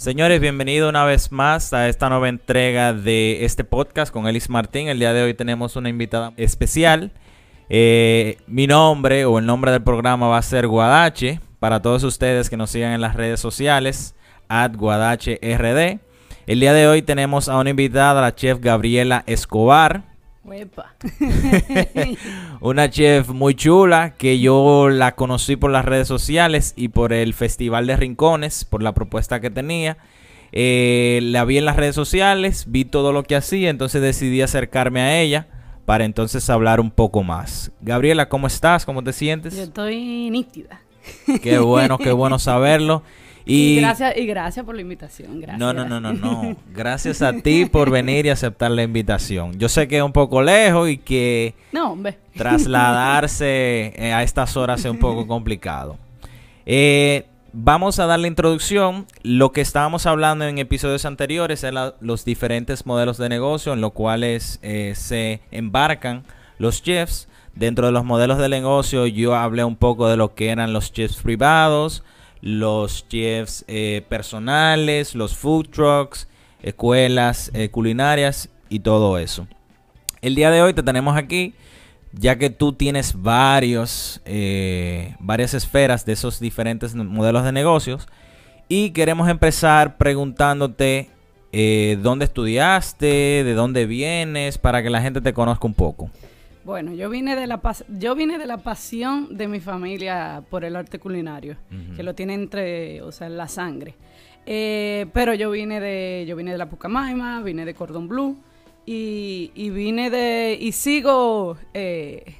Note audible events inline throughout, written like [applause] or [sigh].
Señores, bienvenido una vez más a esta nueva entrega de este podcast con Elis Martín. El día de hoy tenemos una invitada especial. Eh, mi nombre o el nombre del programa va a ser Guadache. Para todos ustedes que nos sigan en las redes sociales, at GuadacheRD. El día de hoy tenemos a una invitada, la chef Gabriela Escobar. [laughs] Una chef muy chula que yo la conocí por las redes sociales y por el Festival de Rincones, por la propuesta que tenía. Eh, la vi en las redes sociales, vi todo lo que hacía, entonces decidí acercarme a ella para entonces hablar un poco más. Gabriela, ¿cómo estás? ¿Cómo te sientes? Yo estoy nítida. Qué bueno, qué bueno [laughs] saberlo. Y, gracias, y gracias por la invitación. Gracias. No, no, no, no, no. [laughs] Gracias a ti por venir y aceptar la invitación. Yo sé que es un poco lejos y que no, hombre. trasladarse [laughs] eh, a estas horas es un poco complicado. Eh, vamos a dar la introducción. Lo que estábamos hablando en episodios anteriores es los diferentes modelos de negocio en los cuales eh, se embarcan los chefs. Dentro de los modelos de negocio yo hablé un poco de lo que eran los chefs privados, los chefs eh, personales, los food trucks, escuelas eh, culinarias y todo eso. El día de hoy te tenemos aquí, ya que tú tienes varios, eh, varias esferas de esos diferentes modelos de negocios. Y queremos empezar preguntándote dónde estudiaste, de dónde vienes, para que la gente te conozca un poco. Bueno, yo vine de la yo vine de la pasión de mi familia por el arte culinario, que lo tiene entre, o sea, en la sangre. Eh, pero yo vine de yo vine de la Pucamaima, vine de Cordon Blue y, y vine de y sigo eh,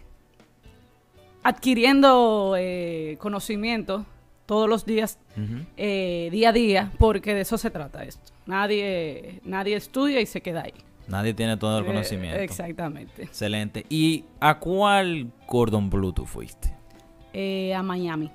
adquiriendo eh, conocimiento todos los días, día a día, porque de eso se trata esto. Nadie nadie estudia y se queda ahí. Nadie tiene todo el eh, conocimiento. exactamente. Excelente. ¿Y a cuál Cordon Blue tú fuiste? Eh, a Miami.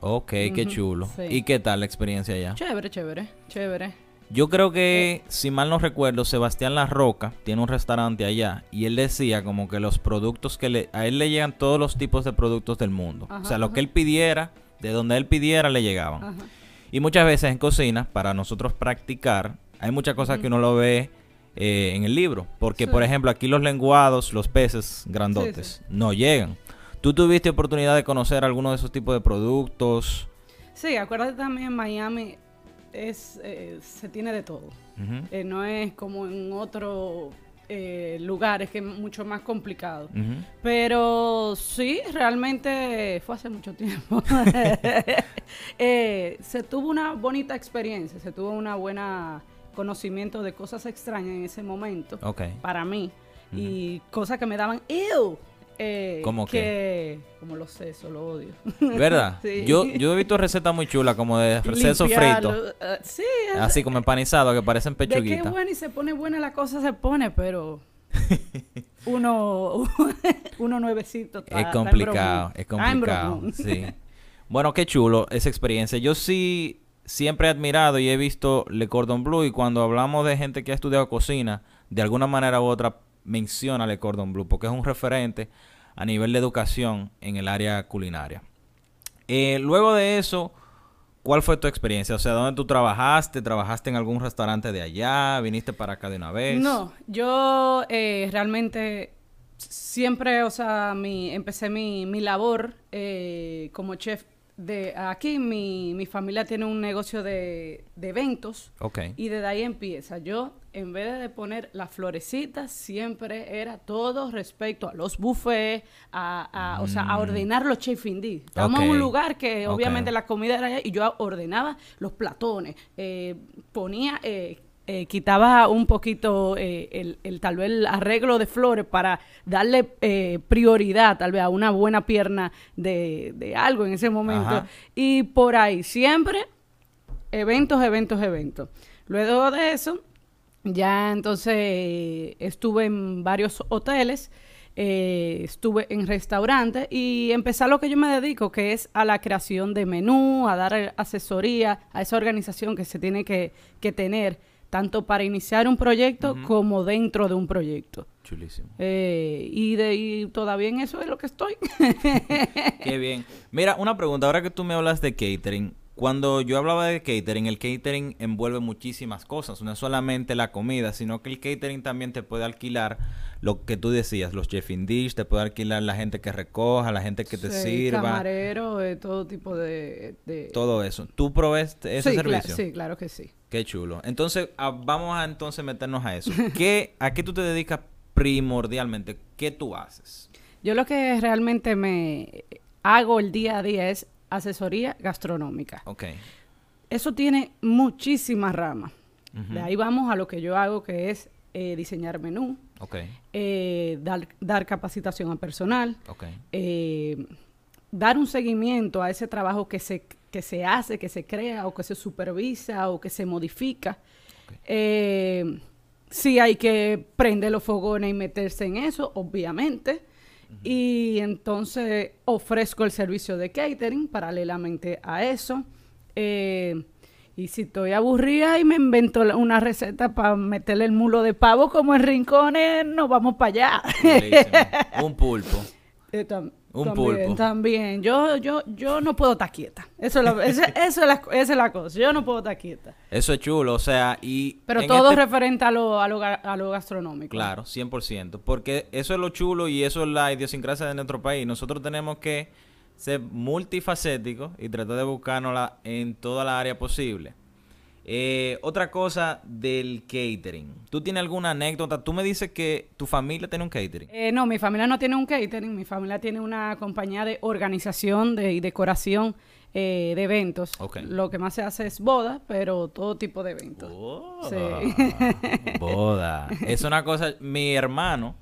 Ok, qué chulo. ¿Y qué tal la experiencia allá? Chévere, chévere, chévere. Yo creo que, eh. si mal no recuerdo, Sebastián La Roca tiene un restaurante allá y él decía como que los productos que le... A él le llegan todos los tipos de productos del mundo. o sea, lo que él pidiera, de donde él pidiera, le llegaban. Y muchas veces en cocina, para nosotros practicar, hay muchas cosas que uno lo ve eh, en el libro. Porque, por ejemplo, aquí los lenguados, los peces grandotes, no llegan. ¿Tú tuviste oportunidad de conocer alguno de esos tipos de productos? Sí, acuérdate también Miami es, eh, se tiene de todo. Eh, no es como en otros lugares que es mucho más complicado. Pero sí, realmente fue hace mucho tiempo. [laughs] [laughs] se tuvo una bonita experiencia, se tuvo una buena conocimiento de cosas extrañas en ese momento para mí y cosas que me daban ew eh, ¿Cómo que? Como lo sé, lo odio. [laughs] ¿Verdad? yo, yo he visto recetas muy chulas, como de seso frito. Eh, sí. Así como empanizado, que parecen pechuguitas. qué bueno y se pone buena la cosa, se pone, pero... [laughs] uno, [laughs] uno nuevecito. es complicado, es complicado. sí. Bueno, qué chulo esa experiencia. Yo sí siempre he admirado y he visto Le Cordon Bleu y cuando hablamos de gente que ha estudiado cocina, de alguna manera u otra menciona Le Cordon Bleu porque es un referente a nivel de educación en el área culinaria. Eh, luego de eso, ¿cuál fue tu experiencia? O sea, ¿dónde tú trabajaste? ¿Trabajaste en algún restaurante de allá? ¿Viniste para acá de una vez? No, yo eh, realmente siempre, o sea, mi, empecé mi, mi labor eh, como chef de aquí mi, mi familia tiene un negocio de, de eventos y desde ahí empieza. Yo, en vez de poner las florecitas, siempre era todo respecto a los buffets, a, o sea, a mm. ordenar los chef indí. Estábamos en un lugar que obviamente la comida era allá y yo ordenaba los platones, eh, ponía... Eh, eh, quitaba un poquito eh, el, tal vez el arreglo de flores para darle eh, prioridad tal vez a una buena pierna de, de algo en ese momento. Y por ahí siempre eventos, eventos, eventos. Luego de eso, ya entonces estuve en varios hoteles. estuve en restaurantes y empecé a lo que yo me dedico, que es a la creación de menú, a dar asesoría a esa organización que se tiene que, que tener tanto para iniciar un proyecto como dentro de un proyecto. Chulísimo. Eh, y, de, y todavía en eso es lo que estoy. [laughs] Qué bien. Mira, una pregunta. Ahora que tú me hablas de catering, cuando yo hablaba de catering, el catering envuelve muchísimas cosas, no es solamente la comida, sino que el catering también te puede alquilar lo que tú decías, los chef in dish, te puede alquilar la gente que recoja, la gente que te Sí, sirva, Camarero, todo tipo de... de- todo eso. ¿Tú provees ese sí, servicio? sí, claro que sí. Qué chulo. Entonces, vamos a entonces meternos a eso. [laughs] ¿Qué, ¿A qué tú te dedicas primordialmente? ¿Qué tú haces? Yo lo que realmente me hago el día a día es asesoría gastronómica. Ok. Eso tiene muchísimas ramas. De ahí vamos a lo que yo hago, que es eh, diseñar menú, Ok. eh, dar, dar capacitación al personal, Ok. eh, dar un seguimiento a ese trabajo que se, que se hace, que se crea o que se supervisa o que se modifica. Eh, sí hay que prender los fogones y meterse en eso, obviamente. Y entonces ofrezco el servicio de catering paralelamente a eso. Eh, y si estoy aburrida y me invento una receta para meterle el mulo de pavo como en rincones, nos vamos para allá. [laughs] Un pulpo. Un también, pulpo. También. Yo, yo, yo no puedo estar quieta. Eso es, la, ese- [laughs] eso es la, esa es la cosa. Yo no puedo estar quieta. Eso es chulo, o sea, y... Pero todo este- referente a lo, a, lo, a lo gastronómico. Claro, 100%. Porque eso es lo chulo y eso es la idiosincrasia de nuestro país. Nosotros tenemos que ser multifacéticos y tratar de buscárnosla en toda la área posible. Eh, otra cosa del catering. ¿Tú tienes alguna anécdota? Tú me dices que tu familia tiene un catering. Eh, no, mi familia no tiene un catering. Mi familia tiene una compañía de organización de, y decoración eh, de eventos. Lo que más se hace es boda, pero todo tipo de eventos. Boda. Sí. [laughs] Boda. Es una cosa. Mi hermano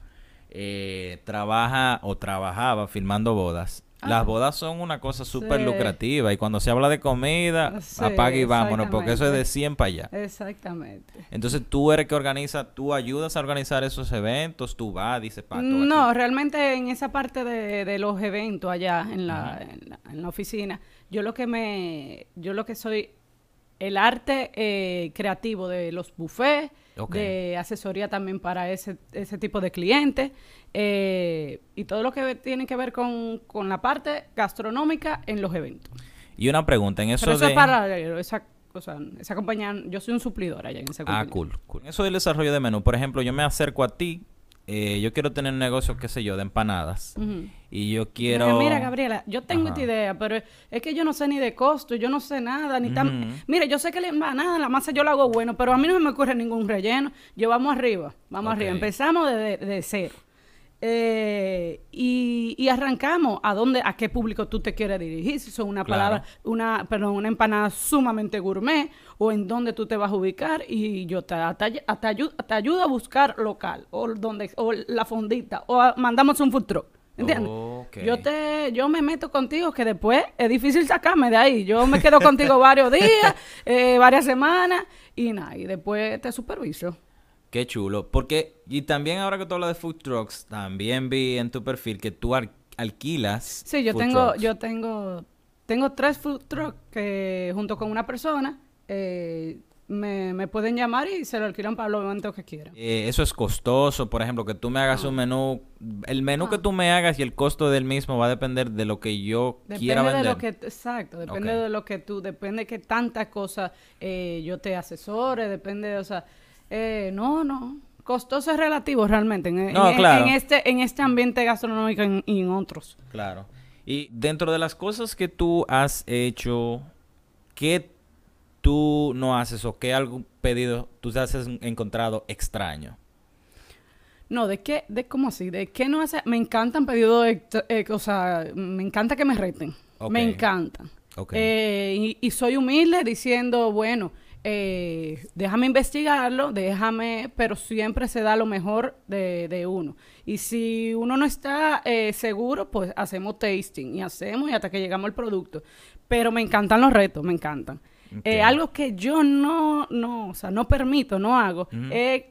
eh, trabaja o trabajaba filmando bodas. Las Ah. bodas son una cosa súper Sí. lucrativa y cuando se habla de comida, Sí, apaga y vámonos, porque eso es de exactamente. 100 para allá. Exactamente. Entonces tú eres que organiza, tú ayudas a organizar esos eventos, tú vas, dices, pato. No, aquí". realmente en esa parte de, de los eventos allá en la, en la, en la oficina, yo lo que me, yo lo que soy el arte eh, creativo de los buffets, de asesoría también para ese, ese tipo de clientes eh, y todo lo que tiene que ver con, con la parte gastronómica en los eventos. Y una pregunta, en eso Pero eso de... es para esa, o sea, esa compañía, yo soy un suplidor allá en esa Ah, compañía. cool, cool. En Eso del desarrollo de menú, por ejemplo, yo me acerco a ti, eh, yo quiero tener un negocio, qué sé yo, de empanadas. Y yo quiero... Mira, Gabriela, yo tengo Ajá. esta idea, pero es que yo no sé ni de costo, yo no sé nada, ni tan... Ujú. Mira, yo sé que la empanada, la masa yo la hago bueno, pero a mí no me ocurre ningún relleno. Yo vamos arriba, vamos arriba. Empezamos de, de- de cero. Eh, y, y arrancamos a dónde, a qué público tú te quieres dirigir, si son una Claro. palabra, una, perdón, una empanada sumamente gourmet, o en dónde tú te vas a ubicar, y yo te, te, te ayu- te ayudo a buscar local, o donde, o la fondita, o a- mandamos un food truck. ¿Entiendes? Yo te, yo me meto contigo que después es difícil sacarme de ahí. Yo me quedo contigo [laughs] varios días, eh, varias semanas y nada, y después te superviso. Qué chulo. Porque, y también ahora que tú hablas de food trucks, también vi en tu perfil que tú al- alquilas. Sí, yo food tengo, trucks. yo tengo, tengo tres food trucks que junto con una persona eh, me, me pueden llamar y se lo alquilan para los momentos que quieran. Eh, eso es costoso, por ejemplo, que tú me hagas un menú. El menú que tú me hagas y el costo del mismo va a depender de lo que yo quiera Depende de vender. lo que, exacto, depende de lo que tú, depende de que tantas cosas eh, yo te asesore, depende, o sea, eh, no, no, costoso es relativo realmente en, No, en- claro. en este, en este ambiente gastronómico y en, otros. Claro. Y dentro de las cosas que tú has hecho, ¿qué tú no haces o qué algún pedido tú te has encontrado extraño? No, ¿de qué? ¿De cómo así? ¿De qué no hace? Me encantan pedidos, eh, o sea, me encanta que me reten, Ok. me encantan. Ok. Eh, y, y soy humilde diciendo, bueno, eh, déjame investigarlo, déjame, pero siempre se da lo mejor de, de uno. Y si uno no está eh, seguro, pues hacemos tasting y hacemos y hasta que llegamos al producto. Pero me encantan los retos, me encantan. Eh, algo que yo no, no, o sea, no permito, no hago, es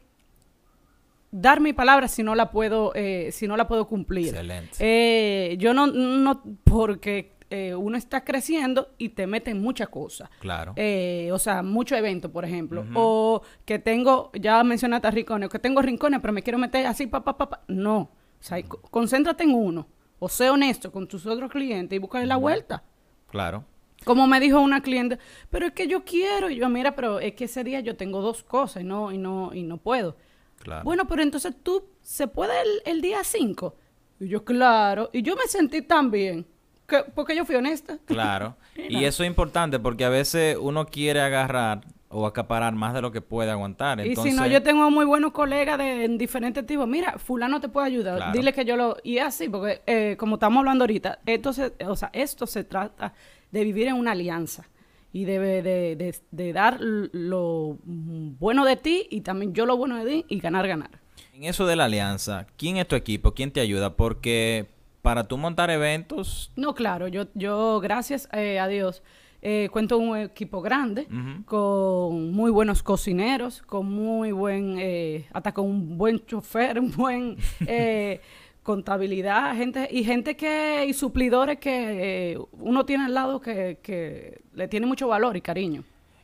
dar mi palabra si no la puedo, eh, si no la puedo cumplir. Excelente. Yo no, no, porque eh, uno está creciendo y te meten muchas cosas. Claro. Eh, o sea, mucho evento, por ejemplo. O que tengo, ya mencionaste a rincones, o que tengo rincones, pero me quiero meter así, pa, pa, pa, pa. No. O sea, concéntrate en uno. O sé honesto con tus otros clientes y búscale la vuelta. Claro. Como me dijo una cliente, pero es que yo quiero. Y yo, mira, pero es que ese día yo tengo dos cosas y no, y no, y no puedo. Claro. Bueno, pero entonces tú, ¿se puede el, el día 5? Y yo, claro. Y yo me sentí tan bien. Que, porque yo fui honesta. [laughs] Claro. y eso es importante porque a veces uno quiere agarrar o acaparar más de lo que puede aguantar. Y si no, yo tengo muy buenos colegas de en diferentes tipos. Mira, fulano te puede ayudar. Claro. Dile que yo lo... Y es así, porque eh, como estamos hablando ahorita, esto se, o sea, esto se trata de vivir en una alianza. Y de, de, de- de dar lo bueno de ti y también yo lo bueno de ti y ganar, ganar. En eso de la alianza, ¿quién es tu equipo? ¿Quién te ayuda? Porque para tú montar eventos, No, claro, yo, yo gracias eh, a Dios, eh, cuento un equipo grande, con muy buenos cocineros, con muy buen, eh, hasta con un buen chofer, [laughs] un buen eh, contabilidad, gente y gente que, y suplidores que uno tiene al lado que, que le tiene mucho valor y cariño.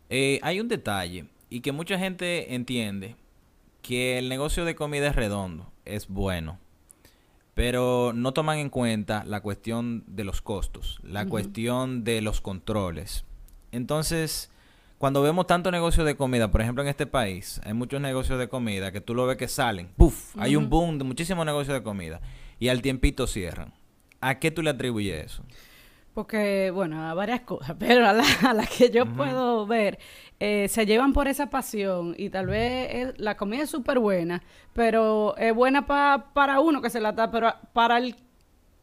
eh, hay un detalle y que mucha gente entiende que el negocio de comida es redondo, es bueno, pero no toman en cuenta la cuestión de los costos, la cuestión de los controles. Entonces, cuando vemos tanto negocio de comida, por ejemplo en este país, hay muchos negocios de comida que tú lo ves que salen, ¡puf! Hay un boom de muchísimos negocios de comida y al tiempito cierran. ¿A qué tú le atribuyes eso? Porque, bueno, a varias cosas, [laughs] pero a la, a la que yo puedo ver, eh, se llevan por esa pasión y tal vez es- la comida es súper buena, pero es buena pa- para uno que se la da, pero para el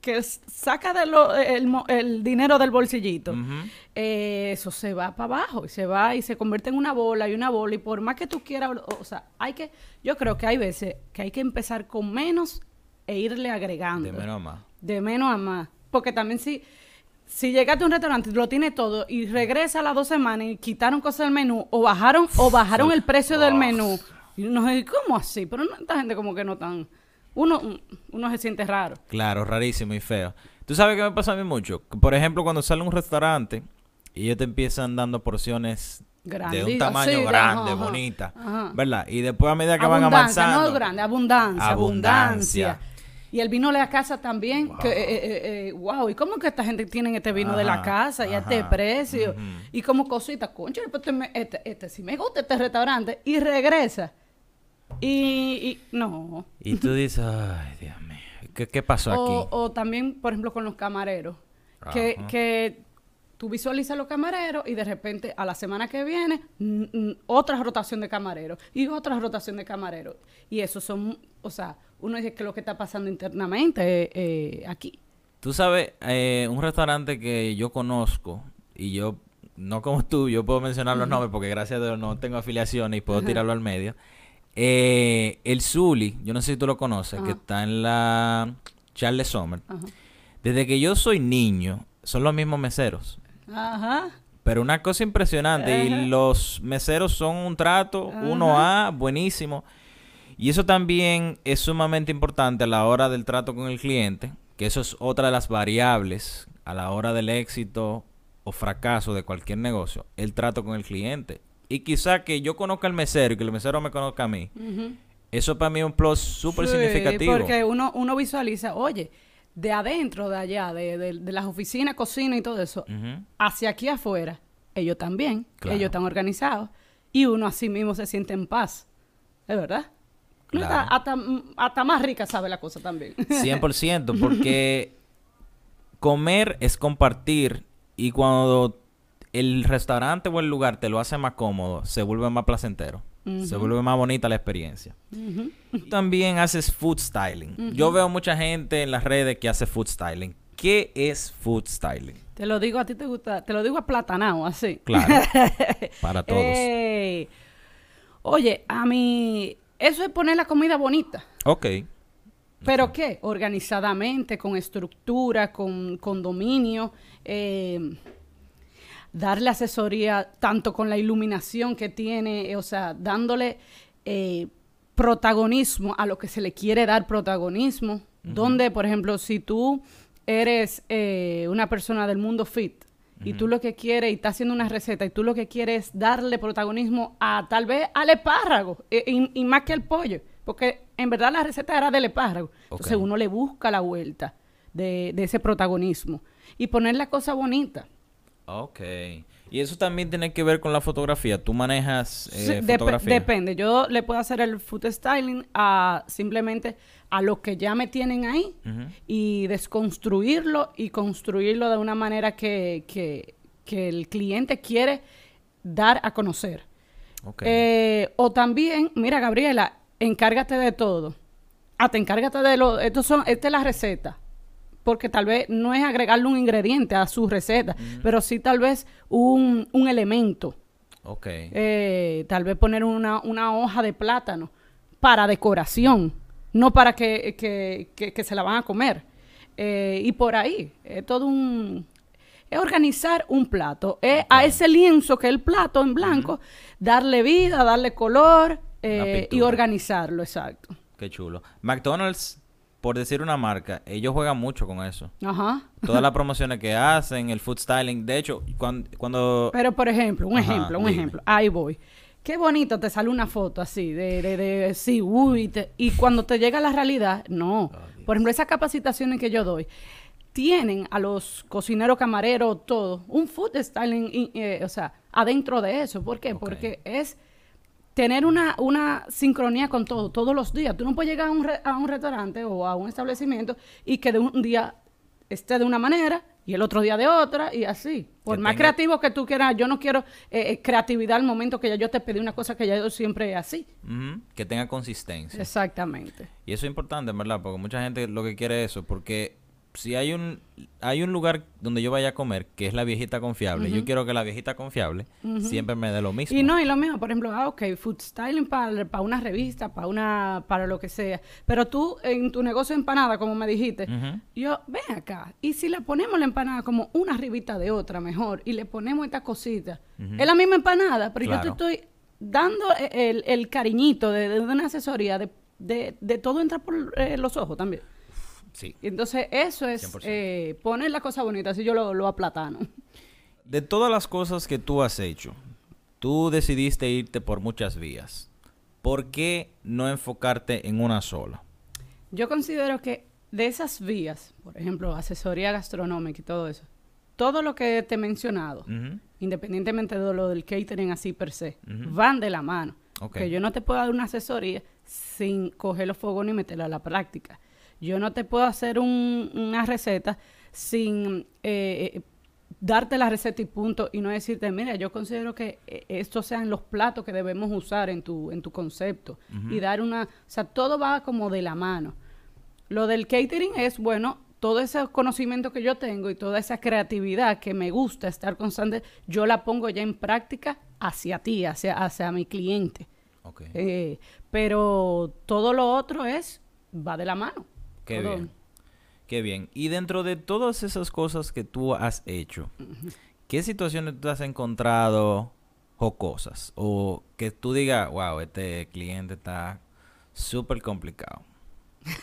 que saca de lo- el, dinero del bolsillito, eh, eso se va para abajo y se va y se convierte en una bola y una bola y por más que tú quieras, o, o sea, hay que, yo creo que hay veces que hay que empezar con menos e irle agregando De menos a más. de menos a más. Porque también si, si llegaste a un restaurante y lo tiene todo y regresa a las dos semanas y quitaron cosas del menú o bajaron o bajaron el precio del menú. Y uno dice, ¿cómo así? Pero no, esta gente como que no tan... Uno, uno se siente raro. Claro, rarísimo y feo. ¿Tú sabes qué me pasa a mí mucho? Que, Por ejemplo, cuando sale a un restaurante y ellos te empiezan dando porciones de un tamaño sí, grande, ajá, bonita, ajá. ¿verdad? Y después a medida que van avanzando... no grande, abundancia, Abundancia. abundancia. Y el vino de la casa también, que, eh, eh, eh, wow, ¿y cómo que esta gente tiene este vino de la casa y a este precio? Y como cosita, concha, este, este, este sí me gusta este restaurante, y regresa. Y, y no. Y tú dices, ay, Dios mío, ¿qué, qué pasó O, aquí? o también, por ejemplo, con los camareros, que, que tú visualizas los camareros y de repente a la semana que viene otra rotación de camareros y otra rotación de camareros. Y eso son, o sea, uno dice que lo que está pasando internamente eh, aquí. Tú sabes, eh, un restaurante que yo conozco y yo, no como tú, yo puedo mencionar los nombres porque gracias a Dios no tengo afiliaciones y puedo tirarlo al medio. Eh, el Zuli, yo no sé si tú lo conoces, que está en la Charles Sommer. Desde que yo soy niño, son los mismos meseros. Ajá. Pero una cosa impresionante, Ajá. y los meseros son un trato 1A, buenísimo. Y eso también es sumamente importante a la hora del trato con el cliente, que eso es otra de las variables a la hora del éxito o fracaso de cualquier negocio, el trato con el cliente. Y quizá que yo conozca al mesero y que el mesero me conozca a mí, Ujú. eso para mí es un plus súper Sí, significativo. Porque uno, uno visualiza, oye, de adentro, de allá, de, de- de las oficinas, cocina y todo eso, hacia aquí afuera, ellos también, Claro. ellos están organizados y uno así mismo se siente en paz. ¿Es verdad? Claro. hasta, hasta más rica sabe la cosa también. [laughs] 100%, porque comer es compartir y cuando el restaurante o el lugar te lo hace más cómodo, se vuelve más placentero, se vuelve más bonita la experiencia. Tú también haces food styling. Yo veo mucha gente en las redes que hace food styling. ¿Qué es food styling? Te lo digo a ti te gusta, te lo digo a platanao, así. Claro, [laughs] para todos. Ey. Oye, a mí, eso es poner la comida bonita. Ok. ¿Pero qué? Organizadamente, con estructura, con, con dominio, eh, darle asesoría tanto con la iluminación que tiene, eh, o sea, dándole eh, protagonismo a lo que se le quiere dar protagonismo. Donde, por ejemplo, si tú eres eh, una persona del mundo fit y tú lo que quieres, y estás haciendo una receta, y tú lo que quieres es darle protagonismo a tal vez al espárrago, eh, y, y más que al pollo, porque en verdad la receta era del espárrago. Entonces uno le busca la vuelta de, de ese protagonismo y poner la cosa bonita. Ok. Y eso también tiene que ver con la fotografía. ¿Tú manejas Sí, eh, dep- fotografía? depende. Yo le puedo hacer el food styling a simplemente a lo que ya me tienen ahí y desconstruirlo y construirlo de una manera que, que- que el cliente quiere dar a conocer. Ok. Eh, o también, mira, Gabriela, encárgate de todo. Ah, te encárgate de lo. Estos son, esta es la receta. Porque tal vez no es agregarle un ingrediente a su receta, pero sí tal vez un, un elemento. ok. Eh, tal vez poner una, una hoja de plátano para decoración, no para que, que- que- que se la van a comer. Eh, y por ahí, es todo un... Es organizar un plato. Es a ese lienzo que es el plato en blanco, darle vida, darle color eh, y organizarlo, exacto. Qué chulo. McDonald's, por decir una marca, ellos juegan mucho con eso. Ajá. Todas las promociones que hacen, el food styling. De hecho, cuando... cuando Pero por ejemplo, un Ajá, ejemplo, un dime. ejemplo. Ahí voy. Qué bonito te sale una foto así, de, de, de sí, uy, te- y cuando te llega la realidad, no. Por ejemplo, esas capacitaciones que yo doy, tienen a los cocineros, camareros, todo, un food styling, eh, o sea, adentro de eso. ¿Por qué? Porque es tener una, una sincronía con todo, todos los días. Tú no puedes llegar a un, re- a un restaurante o a un establecimiento y que de un día esté de una manera y el otro día de otra y así. Por Que más tenga- creativo que tú quieras, yo no quiero eh, eh, creatividad al momento que ya yo te pedí una cosa que ya yo siempre es así. Que tenga consistencia. Exactamente. Y eso es importante, verdad, porque mucha gente lo que quiere es eso, porque si hay un hay un lugar donde yo vaya a comer, que es la viejita confiable, yo quiero que la viejita confiable siempre me dé lo mismo. Y no, y lo mismo, por ejemplo, ah, ok, food styling para, para una revista, para una, para lo que sea. Pero tú, en tu negocio de empanada, como me dijiste, yo, ven acá, y si le ponemos la empanada como una arribita de otra mejor, y le ponemos esta cosita, es la misma empanada, pero yo te estoy dando el, el cariñito de, de una asesoría, de, de, de todo entra por eh, los ojos también. Sí. Entonces, eso es 100%. eh, poner la cosa bonita, así yo lo, lo aplatano. De todas las cosas que tú has hecho, tú decidiste irte por muchas vías. ¿Por qué no enfocarte en una sola? Yo considero que de esas vías, por ejemplo, asesoría gastronómica y todo eso, todo lo que te he mencionado, independientemente de lo del catering así per se, van de la mano. Ok. Que yo no te puedo dar una asesoría sin coger los fogones y meterla a la práctica. Yo no te puedo hacer un- una receta sin eh, eh, darte la receta y punto y no decirte, mira, yo considero que eh, estos sean los platos que debemos usar en tu, en tu concepto. Y dar una, o sea, todo va como de la mano. Lo del catering es, bueno, todo ese conocimiento que yo tengo y toda esa creatividad que me gusta estar constante, yo la pongo ya en práctica hacia ti, hacia, hacia mi cliente. Ok. Eh, pero todo lo otro es, va de la mano. Qué bien. Qué bien. Y dentro de todas esas cosas que tú has hecho, ¿qué situaciones tú has encontrado jocosas? O que tú digas, wow, este cliente está súper complicado. [laughs]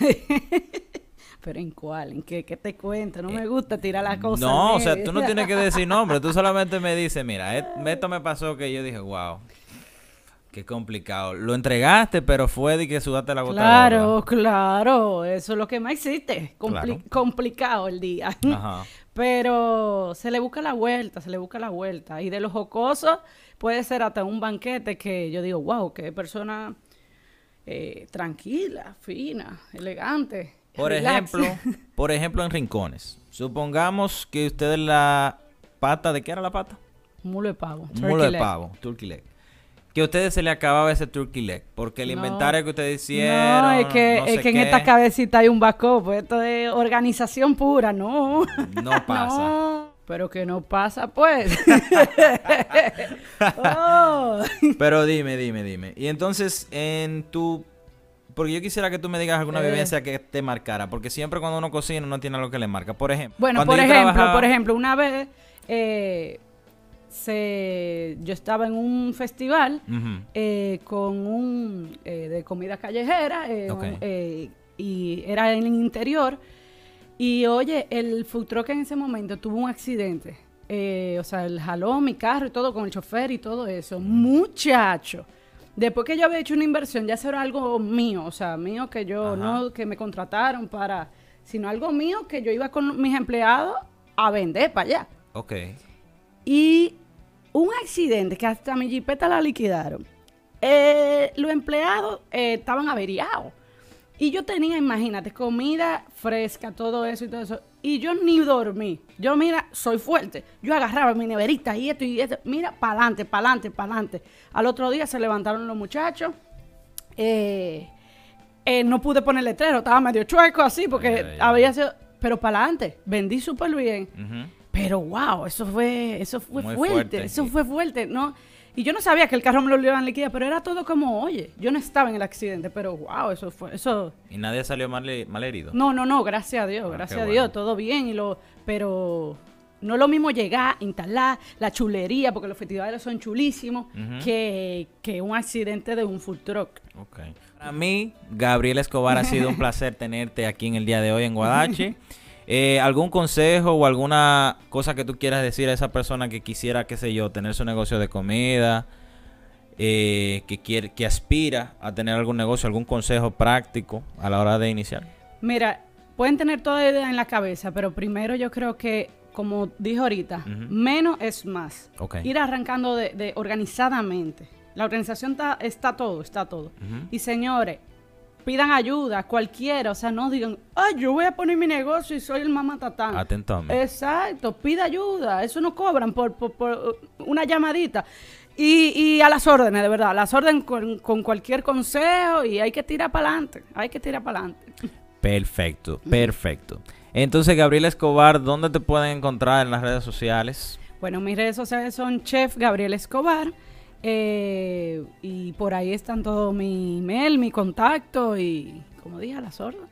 Pero ¿en cuál? ¿En qué? ¿Qué te cuento? No me gusta tirar las cosas. Eh, No, o sea, tú no tienes que decir nombre, tú solamente me dices, mira, [laughs] esto me pasó que yo dije, wow, qué complicado. Lo entregaste, pero fue de que sudaste la gota Claro, claro, eso es lo que más existe. Compli- Claro. Complicado el día. [laughs] Ajá. Pero se le busca la vuelta, se le busca la vuelta. Y de los jocosos puede ser hasta un banquete que yo digo, wow, qué persona eh, tranquila, fina, elegante. Por relax". ejemplo, [laughs] por ejemplo en rincones. Supongamos que usted la pata, ¿de qué era la pata? Mulo de pavo. Mulo de leg. pavo, turkey leg. Que a ustedes se le acababa ese turkey leg, porque el No. inventario que ustedes hicieron, No, es que, no es sé que en qué, esta cabecita hay un backup. Esto es organización pura, no. no pasa. [laughs] No, pero que no pasa, pues. [laughs] Oh. Pero dime, dime, dime. Y entonces, en tu... Porque yo quisiera que tú me digas alguna Eh. vivencia que te marcara, porque siempre cuando uno cocina uno tiene algo que le marca. Por ejemplo, Bueno, por ejemplo, trabajaba- por ejemplo, una vez eh, se, yo estaba en un festival eh, con un eh, de comida callejera eh, un- y era en el interior. Y oye el food truck en ese momento tuvo un accidente. O sea él jaló mi carro y todo con el chofer y todo eso. Muchacho después que yo había hecho una inversión ya eso era algo mío o sea mío que yo Ajá. no que me contrataron para sino algo mío que yo iba con mis empleados a vender para allá. Ok. Y un accidente que hasta mi jipeta la liquidaron. Eh, los empleados eh, estaban averiados. Y yo tenía, imagínate, comida fresca, todo eso y todo eso. Y yo ni dormí. Yo, mira, soy fuerte. Yo agarraba mi neverita y esto y esto. Mira, para adelante, para adelante, para adelante. Al otro día se levantaron los muchachos. Eh, eh, no pude poner letrero, estaba medio chueco así porque había sido. Pero para adelante, vendí súper bien. Pero wow, eso fue, eso fue fuerte, eso fue fuerte, ¿no? Y yo no sabía que el carro me lo iban a liquidar, pero era todo como, oye, yo no estaba en el accidente, pero wow, eso fue, eso... ¿Y nadie salió mal, mal herido? No, no, no, gracias a Dios, ah, gracias a Dios, todo bien, y lo, pero no es lo mismo llegar, instalar la chulería, porque los festivales son chulísimos, que, que, un accidente de un food truck. Ok. Para mí, Gabriel Escobar, ha sido un placer tenerte aquí en el día de hoy en Guadache. [laughs] Eh, ¿Algún consejo o alguna cosa que tú quieras decir a esa persona que quisiera, qué sé yo, tener su negocio de comida, eh, que, quiere, que aspira a tener algún negocio, algún consejo práctico a la hora de iniciar? Mira, pueden tener toda idea en la cabeza, pero primero yo creo que, como dije ahorita, menos es más. Ir arrancando de, organizadamente. La organización está, está todo, está todo. Y señores, pidan ayuda, cualquiera, o sea, no digan, ay, yo voy a poner mi negocio y soy el mamá tatán. Atentamente. Exacto, pida ayuda, eso no cobran por, por, una llamadita. Y, y, a las órdenes, de verdad, a las órdenes con, cualquier consejo y hay que tirar para adelante, hay que tirar para adelante. Perfecto, perfecto. Entonces, Gabriel Escobar, ¿dónde te pueden encontrar en las redes sociales? Bueno, mis redes sociales son Chef Gabriel Escobar. Eh, y por ahí están todo mi email, mi contacto y, como dije, a las órdenes.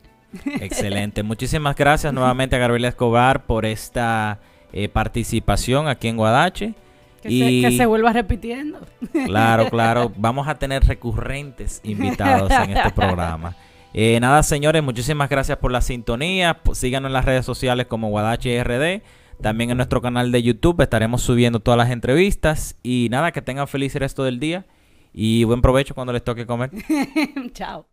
Excelente. Muchísimas gracias nuevamente a Gabriela Escobar por esta eh, participación aquí en Guadache. Que, y... se, que se vuelva repitiendo. Claro, [laughs] claro. Vamos a tener recurrentes invitados en este programa. Eh, nada, señores, muchísimas gracias por la sintonía. Síganos en las redes sociales como Guadache RD. También en nuestro canal de YouTube estaremos subiendo todas las entrevistas. Y nada, que tengan feliz resto del día. Y buen provecho cuando les toque comer. [laughs] Chao.